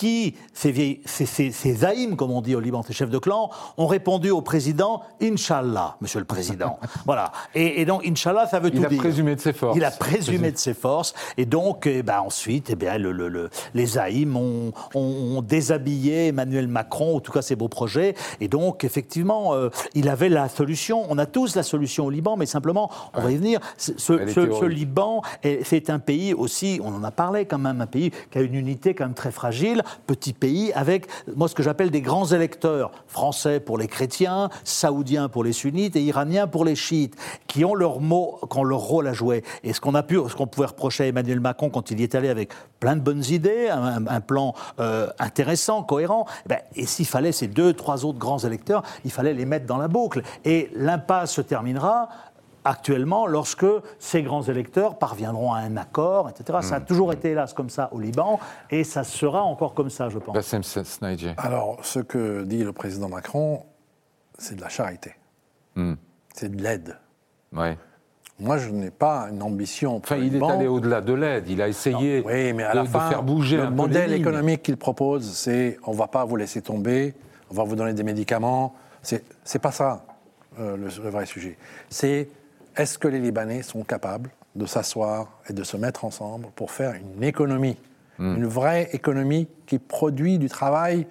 qui, ces, vieilles, ces, zaïms, comme on dit au Liban, ces chefs de clan, ont répondu au président Inch'Allah, monsieur le président. voilà. Et, donc, Inch'Allah, ça veut tout dire. Il a présumé de ses forces. Il a présumé de ses forces. Et donc, eh ben, ensuite, eh bien, le, les zaïms ont, ont, déshabillé Emmanuel Macron, en tout cas ses beaux projets. Et donc, effectivement, euh, il avait la solution. On a tous la solution au Liban, mais simplement, on va y venir. Ce, ce Liban, c'est un pays aussi, on en a parlé quand même, un pays qui a une unité quand même très fragile petit pays avec, moi, ce que j'appelle des grands électeurs, français pour les chrétiens, saoudiens pour les sunnites et iraniens pour les chiites, qui ont leur mot, qui ont leur rôle à jouer. Et ce qu'on a pu, ce qu'on pouvait reprocher à Emmanuel Macron quand il y est allé avec plein de bonnes idées, un, plan euh, intéressant, cohérent, eh ben, et s'il fallait ces deux, trois autres grands électeurs, il fallait les mettre dans la boucle. Et l'impasse se terminera actuellement lorsque ces grands électeurs parviendront à un accord, etc. Ça a hmm. toujours été, hélas, comme ça au Liban, et ça sera encore comme ça, je pense. Alors, ce que dit le président Macron, c'est de la charité. Hmm. C'est de l'aide. Ouais. Moi, je n'ai pas une ambition. Enfin, il est allé au-delà de l'aide. Il a essayé oui, mais à la fin, faire bouger le modèle économique qu'il propose, c'est on ne va pas vous laisser tomber, on va vous donner des médicaments. C'est pas ça euh, le, le, vrai sujet. C'est est-ce que les Libanais sont capables de s'asseoir et de se mettre ensemble pour faire une économie, hmm. une vraie économie qui produit du travail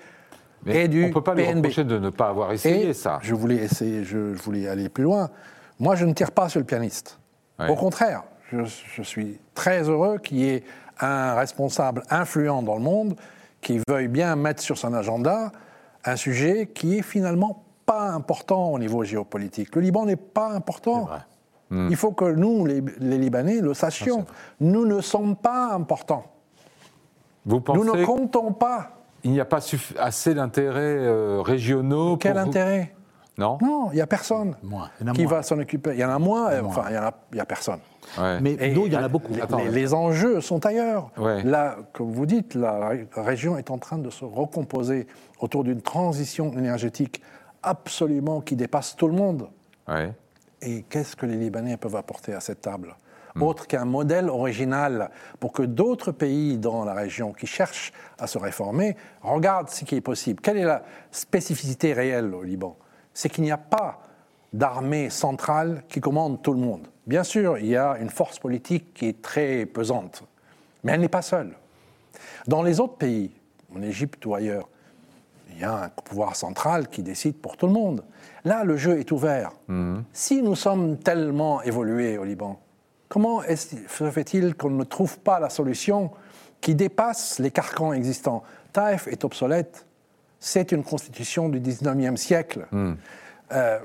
et du On ne peut pas lui reprocher de ne pas avoir essayé ça. Je voulais, essayer, je, voulais aller plus loin. Moi, je ne tire pas sur le pianiste. Au contraire, je, je, suis très heureux qu'il y ait un responsable influent dans le monde qui veuille bien mettre sur son agenda un sujet qui est finalement pas important au niveau géopolitique. Le Liban n'est pas important. Hmm. Il faut que nous, les, Libanais, le sachions. Nous ne sommes pas importants. Vous pensez nous ne comptons pas. Il n'y a pas assez d'intérêts euh, régionaux Quel intérêt? Non Non, il n'y a personne qui va s'en occuper. Il y en a moins, enfin, il n'y a, personne. Mais nous, il y en a beaucoup. Les, enjeux sont ailleurs. Là, comme vous dites, la région est en train de se recomposer autour d'une transition énergétique absolument qui dépasse tout le monde. Ouais. Et qu'est-ce que les Libanais peuvent apporter à cette table hmm. Autre qu'un modèle original pour que d'autres pays dans la région qui cherchent à se réformer regardent ce qui est possible. Quelle est la spécificité réelle au Liban? C'est qu'il n'y a pas d'armée centrale qui commande tout le monde. Bien sûr, il y a une force politique qui est très pesante, mais elle n'est pas seule. Dans les autres pays, en Égypte ou ailleurs, il y a un pouvoir central qui décide pour tout le monde. Là, le jeu est ouvert. Mhm. Si nous sommes tellement évolués au Liban, comment se fait-il qu'on ne trouve pas la solution qui dépasse les carcans existants? Taïf est obsolète. C'est une constitution du 19e siècle. Mhm. Euh,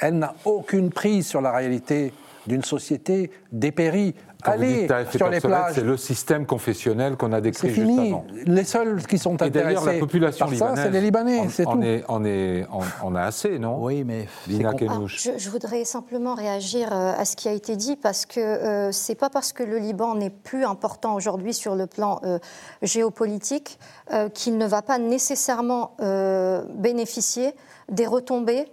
elle n'a aucune prise sur la réalité d'une société dépérie. Allez sur les plages. C'est le système confessionnel qu'on a décrit juste avant. Les seuls qui sont intéressés la population par ça, c'est les Libanais, c'est tout. Est, on, est, on, a assez, non Oui, mais... Ah, je, je, voudrais simplement réagir euh, à ce qui a été dit, parce que euh, c'est pas parce que le Liban n'est plus important aujourd'hui sur le plan euh, géopolitique qu'il ne va pas nécessairement bénéficier des retombées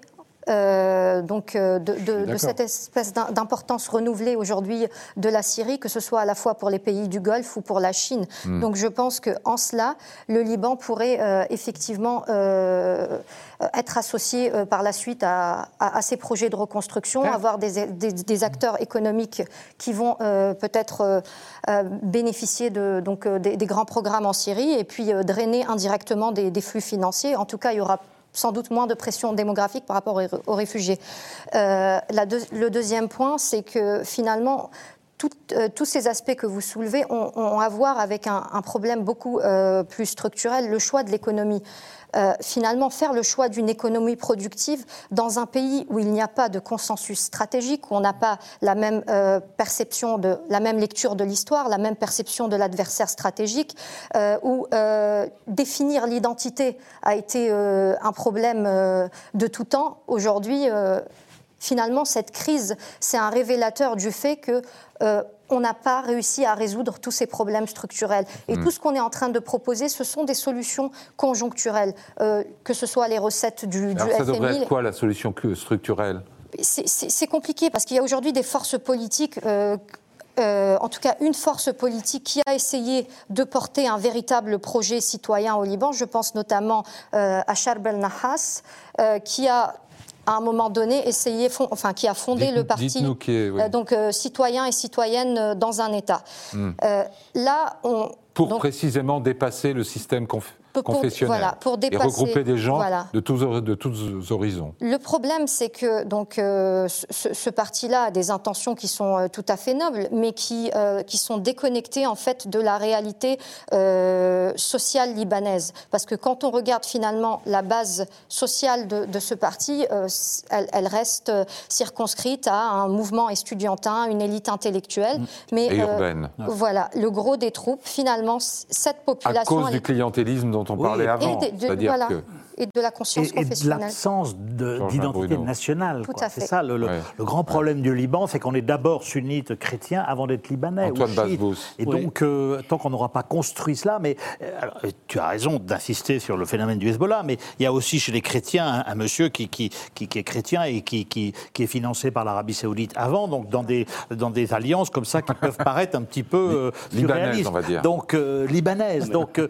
euh, donc euh, de, cette espèce d'importance renouvelée aujourd'hui de la Syrie, que ce soit à la fois pour les pays du Golfe ou pour la Chine. Hmm. Donc je pense qu'en cela, le Liban pourrait effectivement être associé par la suite à, ces projets de reconstruction, avoir des, acteurs économiques qui vont peut-être bénéficier de, donc, des, grands programmes en Syrie et puis drainer indirectement des, des flux financiers. En tout cas, il y aura sans doute moins de pression démographique par rapport aux réfugiés. Euh, le deuxième point, c'est que finalement, euh, tous ces aspects que vous soulevez ont, à voir avec un, problème beaucoup euh, plus structurel, le choix de l'économie. Euh, finalement faire le choix d'une économie productive dans un pays où il n'y a pas de consensus stratégique, où on n'a pas la même perception de la même lecture de l'histoire, la même perception de l'adversaire stratégique, où définir l'identité a été un problème de tout temps. Aujourd'hui, finalement, cette crise, c'est un révélateur du fait que on n'a pas réussi à résoudre tous ces problèmes structurels. Et hmm. tout ce qu'on est en train de proposer, ce sont des solutions conjoncturelles, euh, que ce soit les recettes du, Alors ça devrait être quoi la solution structurelle? C'est compliqué parce qu'il y a aujourd'hui des forces politiques. Euh, euh, en tout cas une force politique qui a essayé de porter un véritable projet citoyen au Liban. Je pense notamment à Charb el-Nahas, qui a à un moment donné, essayé, enfin, qui a fondé le parti, euh, donc euh, citoyen et citoyenne euh, dans un État. Hmm. là, on pour précisément dépasser le système voilà, pour et regrouper des gens de, tous, de tous horizons. Le problème, c'est que donc, euh, ce, parti-là a des intentions qui sont euh, tout à fait nobles, mais qui, euh, qui sont déconnectées en fait de la réalité sociale libanaise. Parce que quand on regarde finalement la base sociale de, ce parti, elle, reste circonscrite à un mouvement estudiantin, une élite intellectuelle, mmh. mais et urbaine. Voilà, le gros des troupes finalement cette population. À cause du clientélisme dont on parlait avant. voilà. que et de la conscience et, Et de l'absence d'identité nationale. C'est ça le, grand problème du Liban, c'est qu'on est d'abord sunnite chrétien avant d'être libanais. Antoine Et donc, euh, tant qu'on n'aura pas construit cela, mais euh, tu as raison d'insister sur le phénomène du Hezbollah, mais il y a aussi chez les chrétiens un, monsieur qui, qui, qui, est chrétien et qui, qui, est financé par l'Arabie Saoudite avant, donc dans des, dans des alliances comme ça qui peuvent paraître un petit peu euh, libanaises, on va dire. Donc, libanaises. Donc,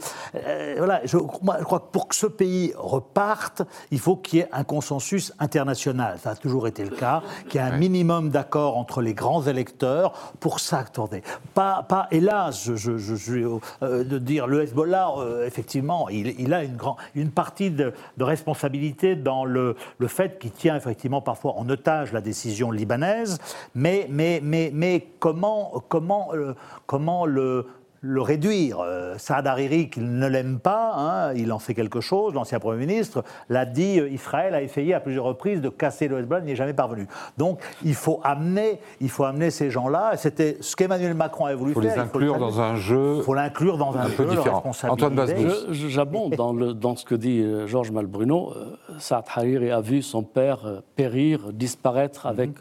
voilà, je, moi, je crois que pour que ce pays repartent, il faut qu'il y ait un consensus international. Ça a toujours été le cas, qu'il y ait un minimum d'accord entre les grands électeurs pour. Attendez, pas, pas hélas, je, je, euh, de dire le Hezbollah, euh, effectivement, il, a une, grand, une partie de, responsabilité dans le, le fait qu'il tient effectivement parfois en otage la décision libanaise, mais, mais, mais, mais comment, comment, euh, comment le le réduire. Euh, Saad Hariri, qu'il ne l'aime pas, hein, il en sait quelque chose, l'ancien Premier ministre, l'a dit, euh, Israël a essayé à plusieurs reprises de casser le Hezbollah, il n'y est jamais parvenu. Donc il faut amener, il faut amener ces gens-là, c'était ce qu'Emmanuel Macron a voulu faire. Les il faut les inclure dans un jeu. Il faut l'inclure dans un, un peu différent. Antoine Basbous. J'abonde dans, dans, ce que dit euh, Georges Malbruno. Saad Hariri a vu son père périr, disparaître avec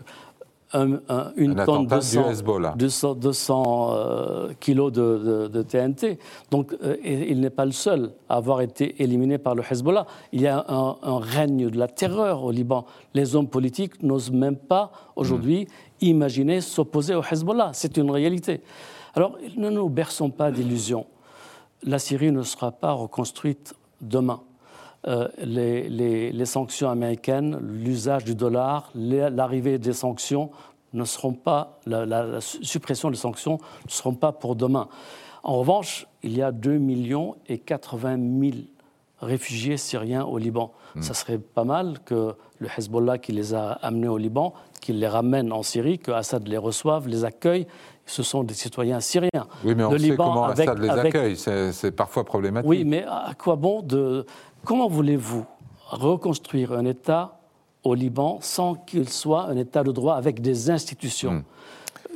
une tonne de 200, 200 euh, kilos de, TNT. Donc euh, il n'est pas le seul à avoir été éliminé par le Hezbollah. Il y a un, règne de la terreur au Liban. Les hommes politiques n'osent même pas aujourd'hui hmm. imaginer s'opposer au Hezbollah. C'est une réalité. Alors ne nous berçons pas d'illusions. La Syrie ne sera pas reconstruite demain. Euh, les, les, sanctions américaines, l'usage du dollar, l'arrivée des sanctions ne seront pas, la, suppression des sanctions ne seront pas pour demain. En revanche, il y a 2 millions et 80 000 réfugiés syriens au Liban. Hmm. Ça serait pas mal que le Hezbollah qui les a amenés au Liban, qu'il les ramène en Syrie, que Assad les reçoive, les accueille. Ce sont des citoyens syriens. Oui, mais on sait comment Assad les accueille. C'est parfois problématique. Oui, mais à quoi bon de Comment voulez-vous reconstruire un État au Liban sans qu'il soit un État de droit avec des institutions hmm.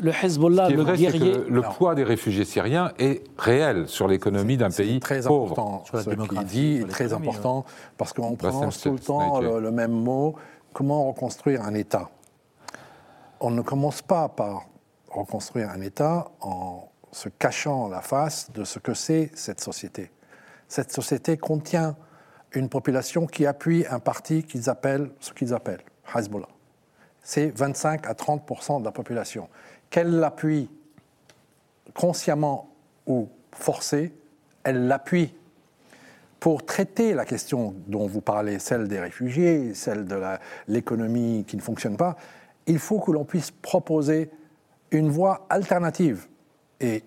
Le Hezbollah, le guerrier. Que le poids des réfugiés syriens est réel sur l'économie d'un pays très pauvre. Important, sur la ce qu'il dit très important parce qu'on prend tout le temps le, même mot. Comment reconstruire un État? On ne commence pas par reconstruire un État en se cachant la face de ce que c'est cette société. Cette société contient une population qui appuie un parti qu'ils appellent, ce qu'ils appellent Hezbollah. C'est 25 à 30% de la population. Qu'elle l'appuie consciemment ou forcée, elle l'appuie pour traiter la question dont vous parlez, celle des réfugiés, celle de l'économie qui ne fonctionne pas, il faut que l'on puisse proposer une voie alternative. Et,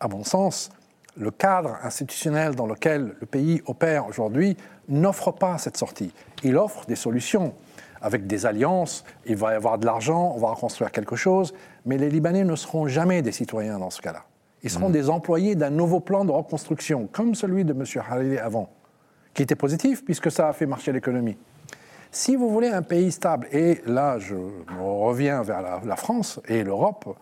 à mon sens, le cadre institutionnel dans lequel le pays opère aujourd'hui n'offre pas cette sortie. Il offre des solutions avec des alliances, il va y avoir de l'argent, on va reconstruire quelque chose, mais les Libanais ne seront jamais des citoyens dans ce cas-là. Ils seront mmh. des employés d'un nouveau plan de reconstruction, comme celui de M. Hariri avant, qui était positif puisque ça a fait marcher l'économie. Si vous voulez un pays stable, et là je reviens vers la, France et l'Europe,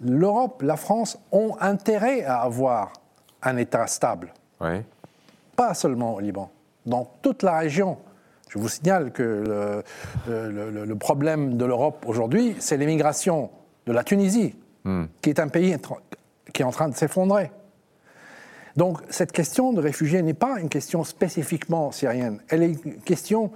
l'Europe, la France ont intérêt à avoir un État stable. Pas seulement au Liban, dans toute la région. Je vous signale que le, le problème de l'Europe aujourd'hui, c'est l'émigration de la Tunisie, hmm. qui est un pays qui est en train de s'effondrer. Donc cette question de réfugiés n'est pas une question spécifiquement syrienne, elle est une question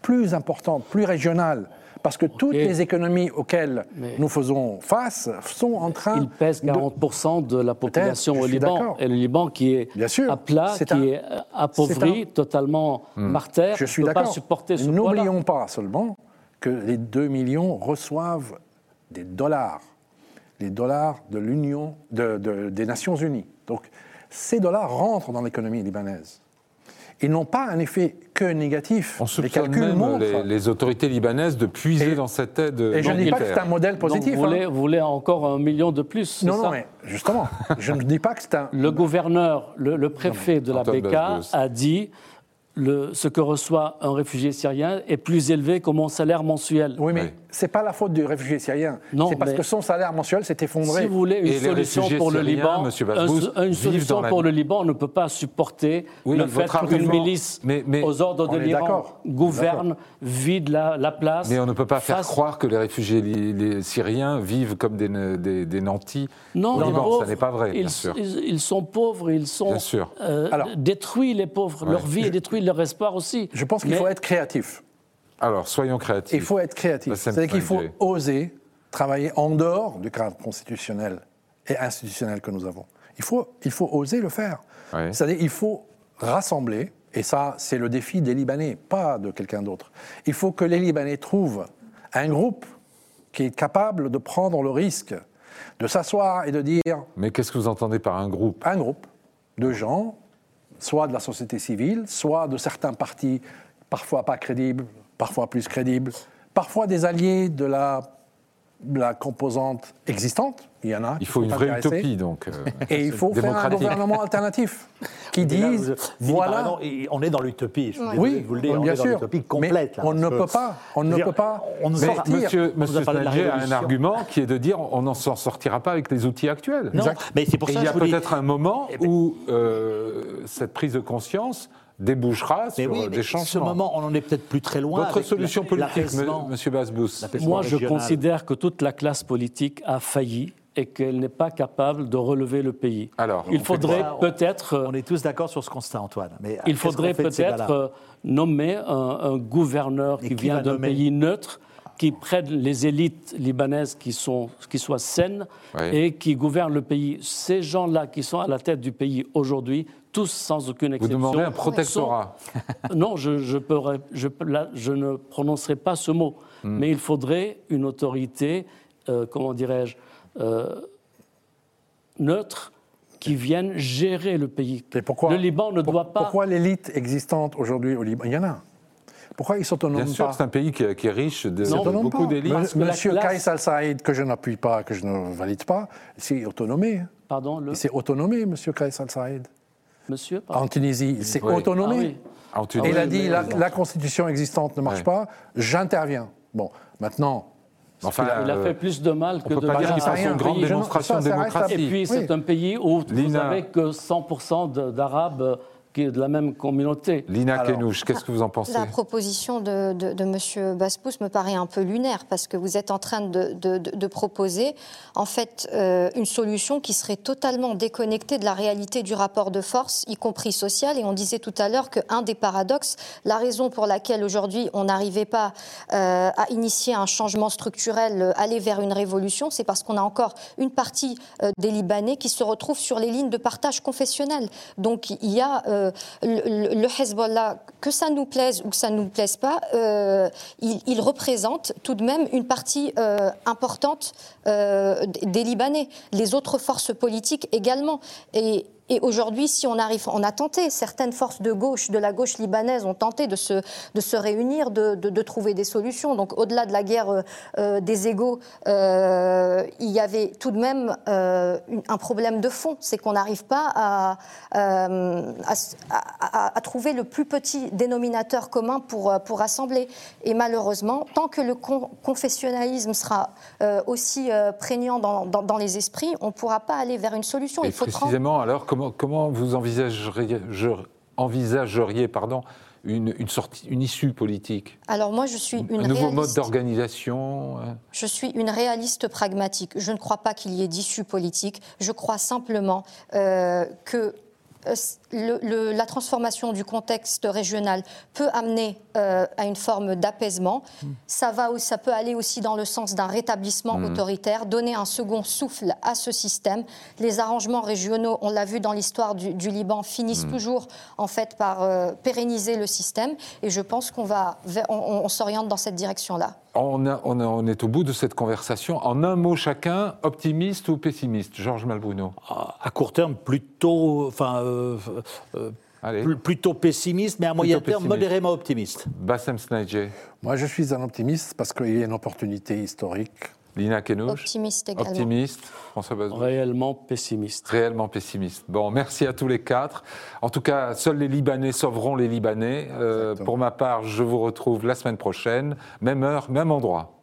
plus importante, plus régionale. Parce que toutes les économies auxquelles nous faisons face sont en train. Il pèse 40% de, la population au Liban. Et le Liban qui est Bien sûr, à plat, qui est appauvri, totalement par terre, Je suis d'accord. N'oublions pas seulement que les 2 millions reçoivent des dollars les dollars de l'Union, des Nations Unies. Donc, ces dollars rentrent dans l'économie libanaise. Ils n'ont pas un effet que négatif. On soupçonne les même les, les, autorités libanaises de puiser dans cette aide. Et je ne dis pas que c'est un modèle positif. vous, voulez, hein. vous, voulez, encore un million de plus Non, non, mais justement, je ne dis pas que c'est un. Le gouverneur, le, préfet de la BK a dit ce que reçoit un réfugié syrien est plus élevé que mon salaire mensuel. Oui, mais n'est pas la faute du réfugié syrien. C'est parce que son salaire mensuel s'est effondré. Si vous voulez une solution pour le Liban, une solution pour le Liban, on ne peut pas supporter le fait qu'une milice aux ordres de l'Iran gouverne, vide la, place. Mais on ne peut pas faire croire que les réfugiés syriens vivent comme des, nantis non, au Liban. ça n'est pas vrai, ils, bien sûr. Ils, sont pauvres, ils sont euh, détruits, les pauvres. Leur vie est détruite, leur espoir aussi. Je pense qu'il faut être créatif. Alors, soyons créatifs. Il faut être créatif. C'est-à-dire qu'il faut oser travailler en dehors du cadre constitutionnel et institutionnel que nous avons. Il faut, il faut oser le faire. C'est-à-dire qu'il faut rassembler, et ça, c'est le défi des Libanais, pas de quelqu'un d'autre. Il faut que les Libanais trouvent un groupe qui est capable de prendre le risque de s'asseoir et de dire... Mais qu'est-ce que vous entendez par un groupe? Un groupe de gens, soit de la société civile, soit de certains partis parfois pas crédibles, parfois plus crédibles, parfois des alliés de la, la composante existante. Il y en a. Il faut une vraie utopie, donc. Euh, et il faut faire un gouvernement alternatif qui dise voilà. on est dans l'utopie. Oui, vous le dire, bien on est sûr. l'utopie complète. on ne peut pas. On ne peut pas. On sortir. Monsieur, monsieur a un argument qui est de dire on n'en sortira pas avec les outils actuels. Non, mais c'est pour ça. il y a peut-être un moment eh ben où euh, cette prise de conscience débouchera sur oui, des changements. ce moment, on n'en est peut-être plus très loin. Votre solution politique, Monsieur Basbous Moi, je considère que toute la classe politique a failli et qu'elle n'est pas capable de relever le pays. Alors, il faudrait peut-être. On est tous d'accord sur ce constat, Antoine. Mais il faudrait peut-être euh, nommer un, gouverneur qui vient d'un pays neutre qui prenne les élites libanaises qui, sont, qui soient saines et qui gouvernent le pays. Ces gens-là qui sont à la tête du pays aujourd'hui tous sans aucune exception. Vous demandez un protectorat Non, je, je, je, ne prononcerai pas ce mot, hmm. mais il faudrait une autorité, euh, comment dirais-je, euh, neutre, qui vienne gérer le pays. pourquoi, le Liban ne doit pas. Pourquoi l'élite existante aujourd'hui au Liban? Il y en a. Pourquoi ils s'autonoment pas Bien sûr, c'est un pays qui, est riche de, beaucoup d'élites. Monsieur classe... al-Saïd, que je n'appuie pas, que je ne valide pas, c'est autonomé. Pardon le... C'est autonomé, Monsieur Kais al-Saïd. Monsieur En Tunisie, c'est autonomé. Ah il a dit la, constitution existante ne marche pas, j'interviens. Bon, maintenant. Enfin, il, a, fait plus de mal que de bien. Il fasse une grande démonstration de démocratie. Et puis, c'est un pays où vous n'avez que 100% d'Arabes qui est de la même communauté. Lina Kenouche, qu'est-ce que vous en pensez La proposition de, de, de M. Baspous me paraît un peu lunaire parce que vous êtes en train de, de proposer en fait euh, une solution qui serait totalement déconnectée de la réalité du rapport de force, y compris social. Et on disait tout à l'heure qu'un des paradoxes, la raison pour laquelle aujourd'hui on n'arrivait pas euh, à initier un changement structurel, euh, aller vers une révolution, c'est parce qu'on a encore une partie des Libanais qui se retrouvent sur les lignes de partage confessionnel. Donc il y a euh, le, Hezbollah, que ça nous plaise ou que ça ne nous plaise pas, euh, il, représente tout de même une partie euh, importante des Libanais. Les autres forces politiques également. Et et aujourd'hui, si on arrive, on a tenté, certaines forces de gauche, de la gauche libanaise ont tenté de se, de se réunir, de, de, trouver des solutions. Donc au-delà de la guerre euh, euh, des égaux, euh, il y avait tout de même un problème de fond, c'est qu'on n'arrive pas à, à, trouver le plus petit dénominateur commun pour, pour rassembler. Et malheureusement, tant que le confessionnalisme sera aussi prégnant dans, dans, les esprits, on ne pourra pas aller vers une solution. il faut précisément, alors, comment comment, vous envisageriez, envisageriez pardon, une, sortie, une issue politique Alors moi, je suis une Un nouveau mode d'organisation euh Je suis une réaliste pragmatique. Je ne crois pas qu'il y ait d'issue politique. Je crois simplement euh, que euh, le, la transformation du contexte régional peut amener euh, à une forme d'apaisement. Hmm. Ça, va, ça peut aller aussi dans le sens d'un rétablissement hmm. autoritaire, donner un second souffle à ce système. Les arrangements régionaux, on l'a vu dans l'histoire du, Liban, finissent hmm. toujours en fait par euh, pérenniser le système. Et je pense qu'on va, on, s'oriente dans cette direction-là. On, on, est au bout de cette conversation. En un mot chacun, optimiste ou pessimiste Georges Malbruno? À court terme, plutôt, enfin, euh, euh, plutôt pessimiste, mais à moyen terme, modérément optimiste. Bassem Snadje. Moi, je suis un optimiste parce qu'il y a une opportunité historique. Lina Kenouch. Optimiste également. Optimiste. François Réellement pessimiste. Réellement pessimiste. Bon, merci à tous les quatre. En tout cas, seuls les Libanais sauveront les Libanais. Euh, pour ma part, je vous retrouve la semaine prochaine, même heure, même endroit.